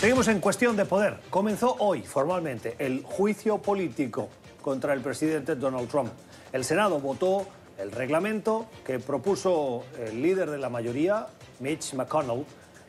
Seguimos en cuestión de poder. Comenzó hoy formalmente el juicio político contra el presidente Donald Trump. El Senado votó el reglamento que propuso el líder de la mayoría, Mitch McConnell,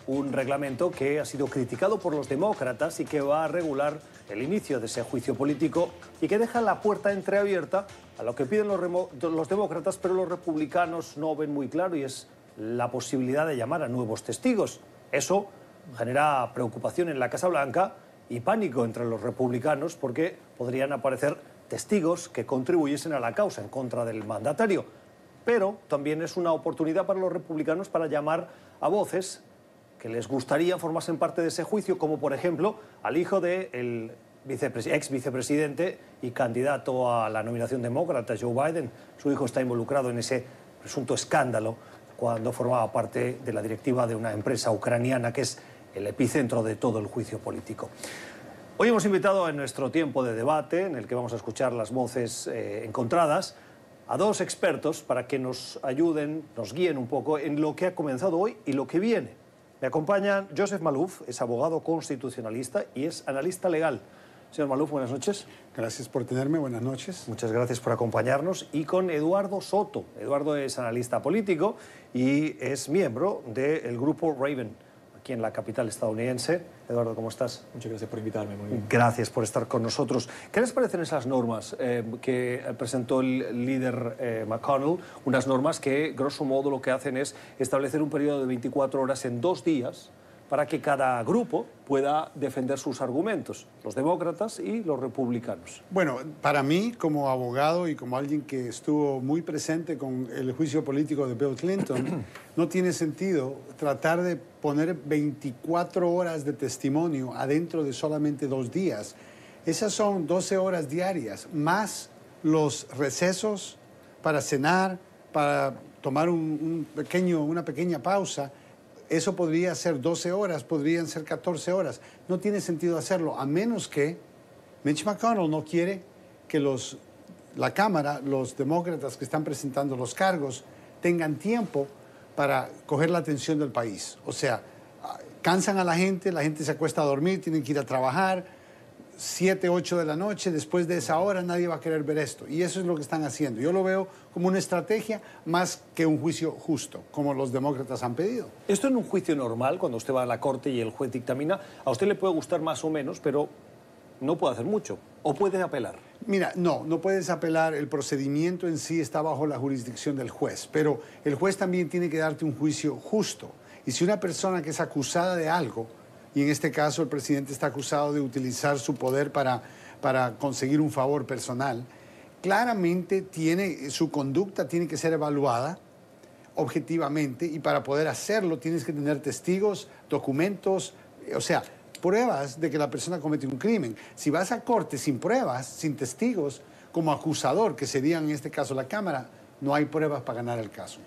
un reglamento que ha sido criticado por los demócratas y que va a regular el inicio de ese juicio político y que deja la puerta entreabierta a lo que piden los, los demócratas, pero los republicanos no ven muy claro y es la posibilidad de llamar a nuevos testigos. Eso genera preocupación en la Casa Blanca y pánico entre los republicanos porque podrían aparecer testigos que contribuyesen a la causa en contra del mandatario. Pero también es una oportunidad para los republicanos para llamar a voces que les gustaría formarse parte de ese juicio, como por ejemplo al hijo del ex vicepresidente y candidato a la nominación demócrata, Joe Biden. Su hijo está involucrado en ese presunto escándalo cuando formaba parte de la directiva de una empresa ucraniana que es el epicentro de todo el juicio político. Hoy hemos invitado en nuestro tiempo de debate, en el que vamos a escuchar las voces eh, encontradas, a dos expertos para que nos ayuden, nos guíen un poco en lo que ha comenzado hoy y lo que viene. Me acompañan Joseph Malouf, es abogado constitucionalista y es analista legal. Señor Malouf, buenas noches. Gracias por tenerme, buenas noches. Muchas gracias por acompañarnos. Y con Eduardo Soto. Eduardo es analista político y es miembro del grupo Raven, aquí en la capital estadounidense. Eduardo, ¿cómo estás? Muchas gracias por invitarme. Muy bien. Gracias por estar con nosotros. ¿Qué les parecen esas normas eh, que presentó el líder eh, McConnell? Unas normas que, grosso modo, lo que hacen es establecer un periodo de 24 horas en dos días para que cada grupo pueda defender sus argumentos, los demócratas y los republicanos. Bueno, para mí, como abogado y como alguien que estuvo muy presente con el juicio político de Bill Clinton, no tiene sentido tratar de poner 24 horas de testimonio adentro de solamente dos días. Esas son 12 horas diarias, más los recesos para cenar, para tomar un, pequeño, una pequeña pausa eso podría ser 12 horas, podrían ser 14 horas. No tiene sentido hacerlo, a menos que Mitch McConnell no quiere que los, la Cámara, los demócratas que están presentando los cargos, tengan tiempo para coger la atención del país. O sea, cansan a la gente, la gente se acuesta a dormir, tienen que ir a trabajar, 7, 8 de la noche, después de esa hora nadie va a querer ver esto. Y eso es lo que están haciendo. Yo lo veo como una estrategia más que un juicio justo, como los demócratas han pedido. Esto en un juicio normal, cuando usted va a la corte y el juez dictamina, a usted le puede gustar más o menos, pero no puede hacer mucho. ¿O puede apelar? Mira, no, no puedes apelar. El procedimiento en sí está bajo la jurisdicción del juez, pero el juez también tiene que darte un juicio justo. Y si una persona que es acusada de algo, y en este caso el presidente está acusado de utilizar su poder para, para conseguir un favor personal, claramente tiene, su conducta tiene que ser evaluada objetivamente y para poder hacerlo tienes que tener testigos, documentos, o sea, pruebas de que la persona cometió un crimen. Si vas a corte sin pruebas, sin testigos, como acusador, que sería en este caso la Cámara, no hay pruebas para ganar el caso.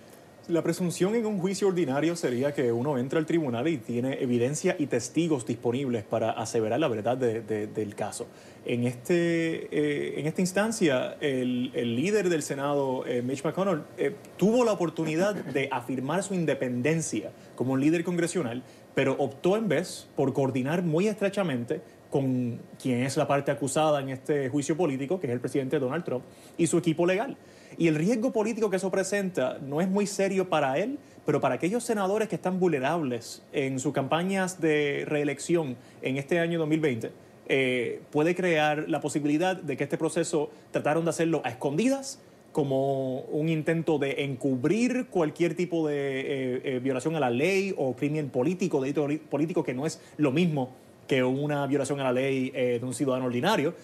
La presunción en un juicio ordinario sería que uno entra al tribunal y tiene evidencia y testigos disponibles para aseverar la verdad del caso. En, este, eh, en esta instancia, el, líder del Senado, eh, Mitch McConnell, eh, tuvo la oportunidad de afirmar su independencia como un líder congresional, pero optó en vez por coordinar muy estrechamente con quien es la parte acusada en este juicio político, que es el presidente Donald Trump, y su equipo legal. Y el riesgo político que eso presenta no es muy serio para él, pero para aquellos senadores que están vulnerables en sus campañas de reelección en este año 2020, eh, puede crear la posibilidad de que este proceso trataron de hacerlo a escondidas como un intento de encubrir cualquier tipo de eh, eh, violación a la ley o crimen político, delito político, que no es lo mismo que una violación a la ley de un ciudadano ordinario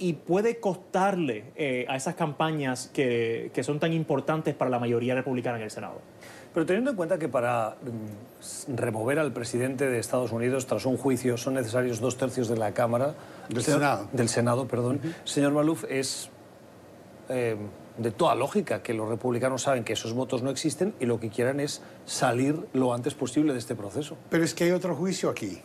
y puede costarle eh, a esas campañas que, que, son tan importantes para la mayoría republicana en el Senado. Pero teniendo en cuenta que para mm, remover al presidente de Estados Unidos tras un juicio son necesarios dos tercios de la Cámara... Del Senado. Del Senado, perdón. Señor Maluf, es eh, de toda lógica que los republicanos saben que esos votos no existen y lo que quieran es salir lo antes posible de este proceso. Pero es que hay otro juicio aquí.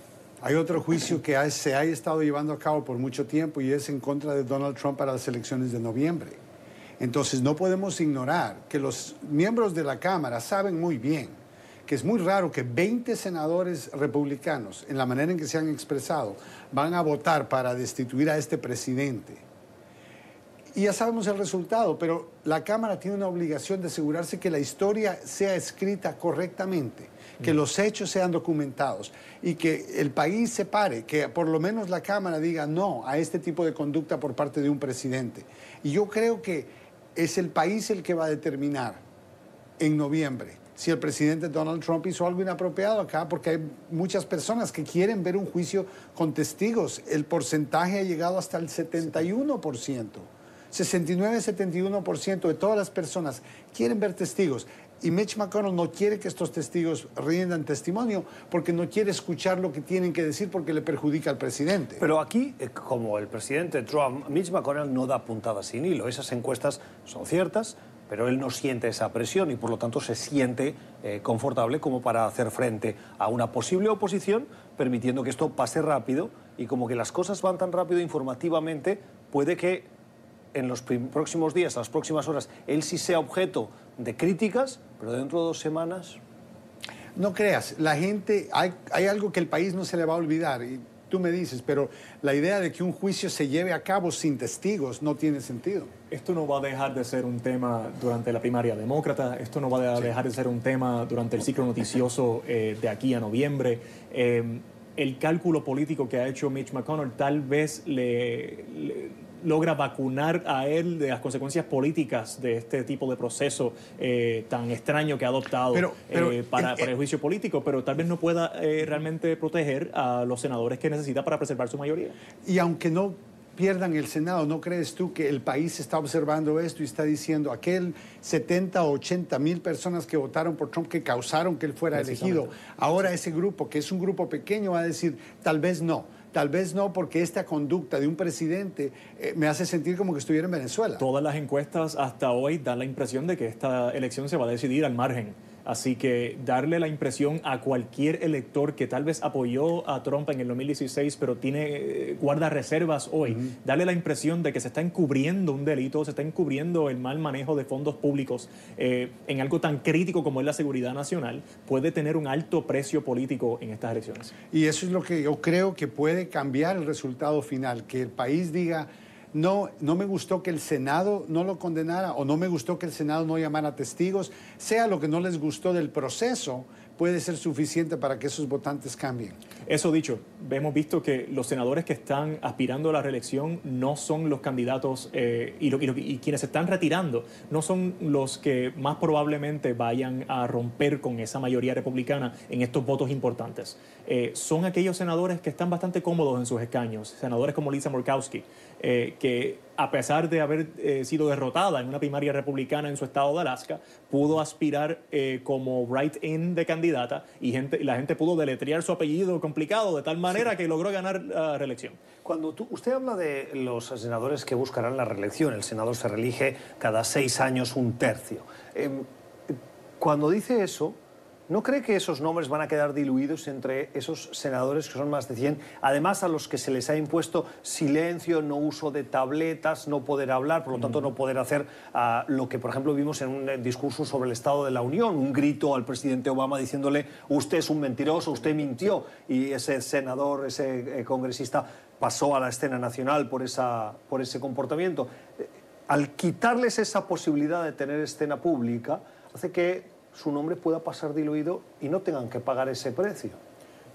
Hay otro juicio que se ha estado llevando a cabo por mucho tiempo y es en contra de Donald Trump para las elecciones de noviembre. Entonces no podemos ignorar que los miembros de la Cámara saben muy bien que es muy raro que 20 senadores republicanos, en la manera en que se han expresado, van a votar para destituir a este presidente. Y ya sabemos el resultado, pero la Cámara tiene una obligación de asegurarse que la historia sea escrita correctamente, que los hechos sean documentados y que el país se pare, que por lo menos la Cámara diga no a este tipo de conducta por parte de un presidente. Y yo creo que es el país el que va a determinar en noviembre si el presidente Donald Trump hizo algo inapropiado acá, porque hay muchas personas que quieren ver un juicio con testigos. El porcentaje ha llegado hasta el 71%. 69-71% de todas las personas quieren ver testigos. Y Mitch McConnell no quiere que estos testigos rindan testimonio porque no quiere escuchar lo que tienen que decir porque le perjudica al presidente. Pero aquí, eh, como el presidente Trump, Mitch McConnell no da puntadas sin hilo. Esas encuestas son ciertas, pero él no siente esa presión y por lo tanto se siente eh, confortable como para hacer frente a una posible oposición, permitiendo que esto pase rápido y como que las cosas van tan rápido informativamente, puede que en los próximos días, las próximas horas, él sí sea objeto de críticas, pero dentro de dos semanas... No creas, la gente, hay, hay algo que el país no se le va a olvidar. Y tú me dices, pero la idea de que un juicio se lleve a cabo sin testigos no tiene sentido. Esto no va a dejar de ser un tema durante la primaria demócrata, esto no va a dejar de ser un tema durante el ciclo noticioso eh, de aquí a noviembre. Eh, el cálculo político que ha hecho Mitch McConnell tal vez le logra vacunar a él de las consecuencias políticas de este tipo de proceso eh, tan extraño que ha adoptado eh, para, el juicio político, pero tal vez no pueda eh, realmente proteger a los senadores que necesita para preservar su mayoría. Y aunque no pierdan el Senado, ¿no crees tú que el país está observando esto y está diciendo aquel 70 o 80 mil personas que votaron por Trump que causaron que él fuera elegido, ahora ese grupo, que es un grupo pequeño, va a decir, tal vez no? Tal vez no, porque esta conducta de un presidente eh, me hace sentir como que estuviera en Venezuela. Todas las encuestas hasta hoy dan la impresión de que esta elección se va a decidir al margen Así que darle la impresión a cualquier elector que tal vez apoyó a Trump en el 2016, pero tiene eh, guarda reservas hoy, darle la impresión de que se está encubriendo un delito, se está encubriendo el mal manejo de fondos públicos eh, en algo tan crítico como es la seguridad nacional, puede tener un alto precio político en estas elecciones. Y eso es lo que yo creo que puede cambiar el resultado final, que el país diga no, no me gustó que el Senado no lo condenara o no me gustó que el Senado no llamara testigos, sea lo que no les gustó del proceso, puede ser suficiente para que esos votantes cambien. Eso dicho, hemos visto que los senadores que están aspirando a la reelección no son los candidatos eh, y, quienes se están retirando no son los que más probablemente vayan a romper con esa mayoría republicana en estos votos importantes. Eh, son aquellos senadores que están bastante cómodos en sus escaños, senadores como Lisa Murkowski, eh, que a pesar de haber eh, sido derrotada en una primaria republicana en su estado de Alaska, pudo aspirar eh, como write-in de candidata y gente, la gente pudo deletrear su apellido de tal manera que logró ganar la reelección. Cuando usted habla de los senadores que buscarán la reelección, el senador se reelige cada seis años un tercio. Em, cuando dice eso, ¿No cree que esos nombres van a quedar diluidos entre esos senadores que son más de 100? Además, a los que se les ha impuesto silencio, no uso de tabletas, no poder hablar, por lo tanto, no poder hacer ah, lo que, por ejemplo, vimos en un discurso sobre el Estado de la Unión, un grito al presidente Obama diciéndole, usted es un mentiroso, usted mintió, y ese senador, ese eh, congresista pasó a la escena nacional por, esa, por ese comportamiento. Eh, al quitarles esa posibilidad de tener escena pública, hace que su nombre pueda pasar diluido y no tengan que pagar ese precio.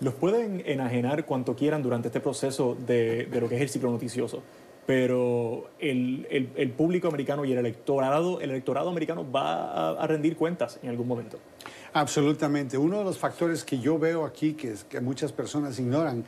Los pueden enajenar cuanto quieran durante este proceso de, lo que es el ciclo noticioso, pero el, público americano y el electorado, el electorado americano va a, rendir cuentas en algún momento. Absolutamente. Uno de los factores que yo veo aquí, que, que muchas personas ignoran,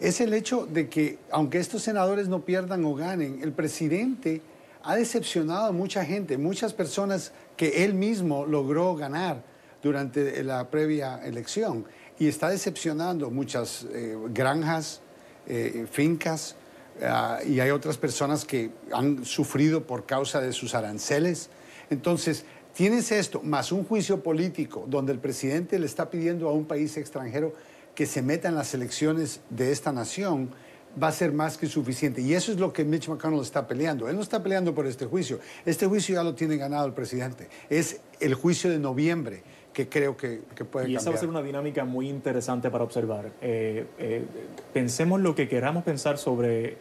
es el hecho de que, aunque estos senadores no pierdan o ganen, el presidente ha decepcionado a mucha gente, muchas personas que él mismo logró ganar durante la previa elección y está decepcionando muchas eh, granjas, eh, fincas ah, y hay otras personas que han sufrido por causa de sus aranceles. Entonces, tienes esto, más un juicio político donde el presidente le está pidiendo a un país extranjero que se meta en las elecciones de esta nación va a ser más que suficiente. Y eso es lo que Mitch McConnell está peleando. Él no está peleando por este juicio. Este juicio ya lo tiene ganado el presidente. Es el juicio de noviembre que creo que, que puede y esa va a ser una dinámica muy interesante para observar. Eh, eh, pensemos lo que queramos pensar sobre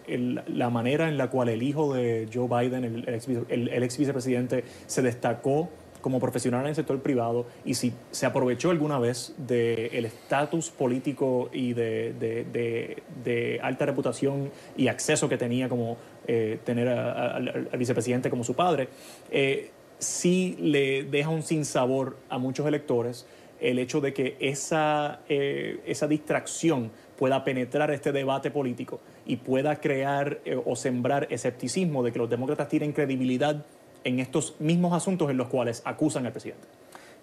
la manera en la cual el hijo de Joe Biden, el, el ex vicepresidente, se destacó como profesional en el sector privado y si se aprovechó alguna vez del estatus político y de, alta reputación y acceso que tenía como eh, tener al vicepresidente como su padre, eh, sí le deja un sinsabor a muchos electores el hecho de que esa, eh, esa distracción pueda penetrar este debate político y pueda crear o sembrar escepticismo de que los demócratas tienen credibilidad en estos mismos asuntos en los cuales acusan al presidente.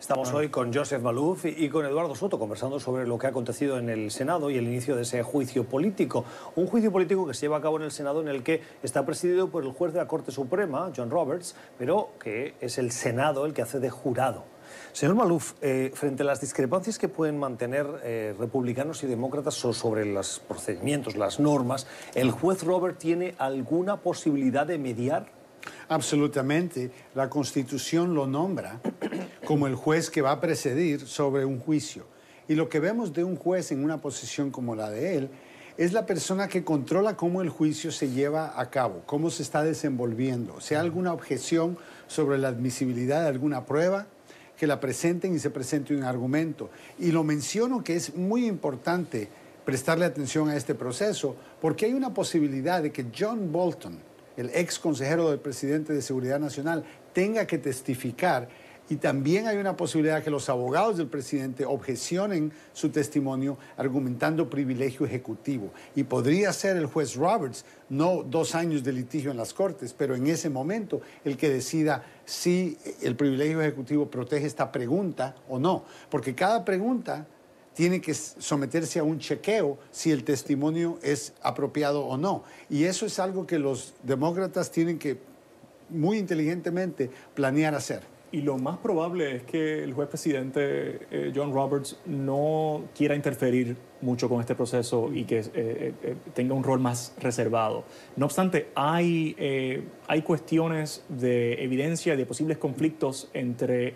Estamos hoy con Joseph Malouf y con Eduardo Soto conversando sobre lo que ha acontecido en el Senado y el inicio de ese juicio político. Un juicio político que se lleva a cabo en el Senado en el que está presidido por el juez de la Corte Suprema, John Roberts, pero que es el Senado el que hace de jurado. Señor Malouf, eh, frente a las discrepancias que pueden mantener eh, republicanos y demócratas sobre los procedimientos, las normas, ¿el juez Roberts tiene alguna posibilidad de mediar? Absolutamente. La Constitución lo nombra como el juez que va a precedir sobre un juicio. Y lo que vemos de un juez en una posición como la de él es la persona que controla cómo el juicio se lleva a cabo, cómo se está desenvolviendo. Si hay alguna objeción sobre la admisibilidad de alguna prueba, que la presenten y se presente un argumento. Y lo menciono que es muy importante prestarle atención a este proceso, porque hay una posibilidad de que John Bolton, el ex consejero del presidente de Seguridad Nacional, tenga que testificar. Y también hay una posibilidad que los abogados del presidente objecionen su testimonio argumentando privilegio ejecutivo. Y podría ser el juez Roberts, no dos años de litigio en las Cortes, pero en ese momento el que decida si el privilegio ejecutivo protege esta pregunta o no. Porque cada pregunta tiene que someterse a un chequeo si el testimonio es apropiado o no. Y eso es algo que los demócratas tienen que muy inteligentemente planear hacer. Y lo más probable es que el juez presidente eh, John Roberts no quiera interferir mucho con este proceso y que eh, eh, tenga un rol más reservado. No obstante, hay, hay cuestiones de evidencia de posibles conflictos entre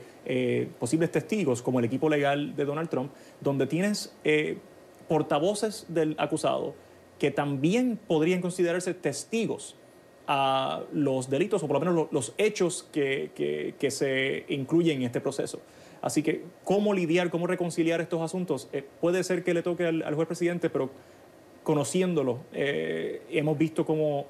posibles testigos, como el equipo legal de Donald Trump, donde tienes portavoces del acusado que también podrían considerarse testigos a los delitos o por lo menos los, hechos que, se incluyen en este proceso. Así que, ¿cómo lidiar, cómo reconciliar estos asuntos? Eh, puede ser que le toque al, juez presidente, pero conociéndolo, eh, hemos visto cómo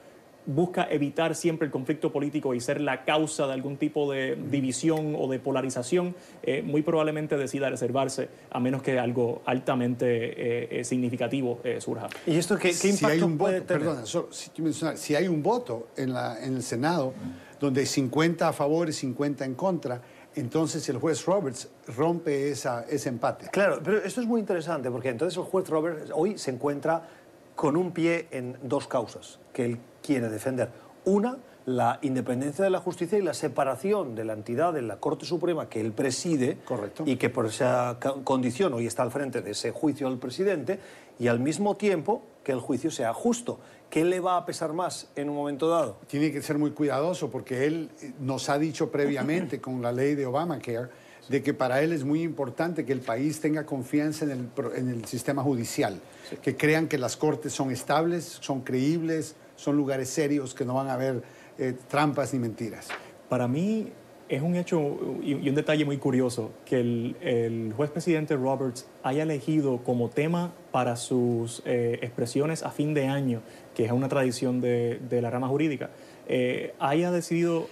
busca evitar siempre el conflicto político y ser la causa de algún tipo de división o de polarización, eh, muy probablemente decida reservarse, a menos que algo altamente eh, eh, significativo surja. ¿Y esto qué, impacto si hay un puede voto, Perdona, si, si, hay un voto en, la, en el Senado donde hay 50 a favor y 50 en contra, entonces el juez Roberts rompe esa, ese empate. Claro, pero esto es muy interesante porque entonces el juez Roberts hoy se encuentra con un pie en dos causas que él quiere defender. Una, la independencia de la justicia y la separación de la entidad de la Corte Suprema que él preside Correcto. y que por esa condición hoy está al frente de ese juicio al presidente y al mismo tiempo que el juicio sea justo. ¿Qué le va a pesar más en un momento dado? Tiene que ser muy cuidadoso porque él nos ha dicho previamente con la ley de Obamacare de que para él es muy importante que el país tenga confianza en el, en el sistema judicial, que crean que las cortes son estables, son creíbles, son lugares serios, que no van a haber eh, trampas ni mentiras. Para mí es un hecho y, un detalle muy curioso que el, juez presidente Roberts haya elegido como tema para sus eh, expresiones a fin de año, que es una tradición de, la rama jurídica, eh, haya decidido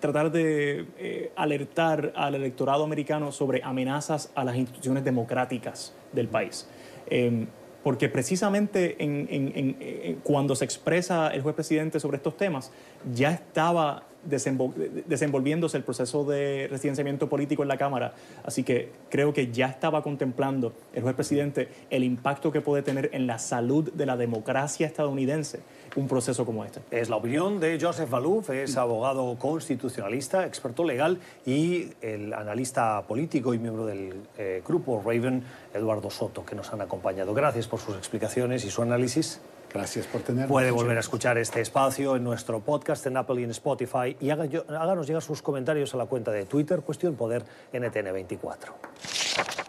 tratar de eh, alertar al electorado americano sobre amenazas a las instituciones democráticas del país. Em, porque precisamente en, cuando se expresa el juez presidente sobre estos temas, ya estaba desenvolviéndose el proceso de residenciamiento político en la Cámara. Así que creo que ya estaba contemplando el juez presidente el impacto que puede tener en la salud de la democracia estadounidense un proceso como este. Es la opinión de Joseph Malouf, es abogado constitucionalista, experto legal y el analista político y miembro del eh, grupo Raven, Eduardo Soto, que nos han acompañado. Gracias por sus explicaciones y su análisis. Gracias por tenernos. Puede volver a escuchar este espacio en nuestro podcast en Apple y en Spotify y háganos llegar sus comentarios a la cuenta de Twitter, Cuestión Poder NTN24.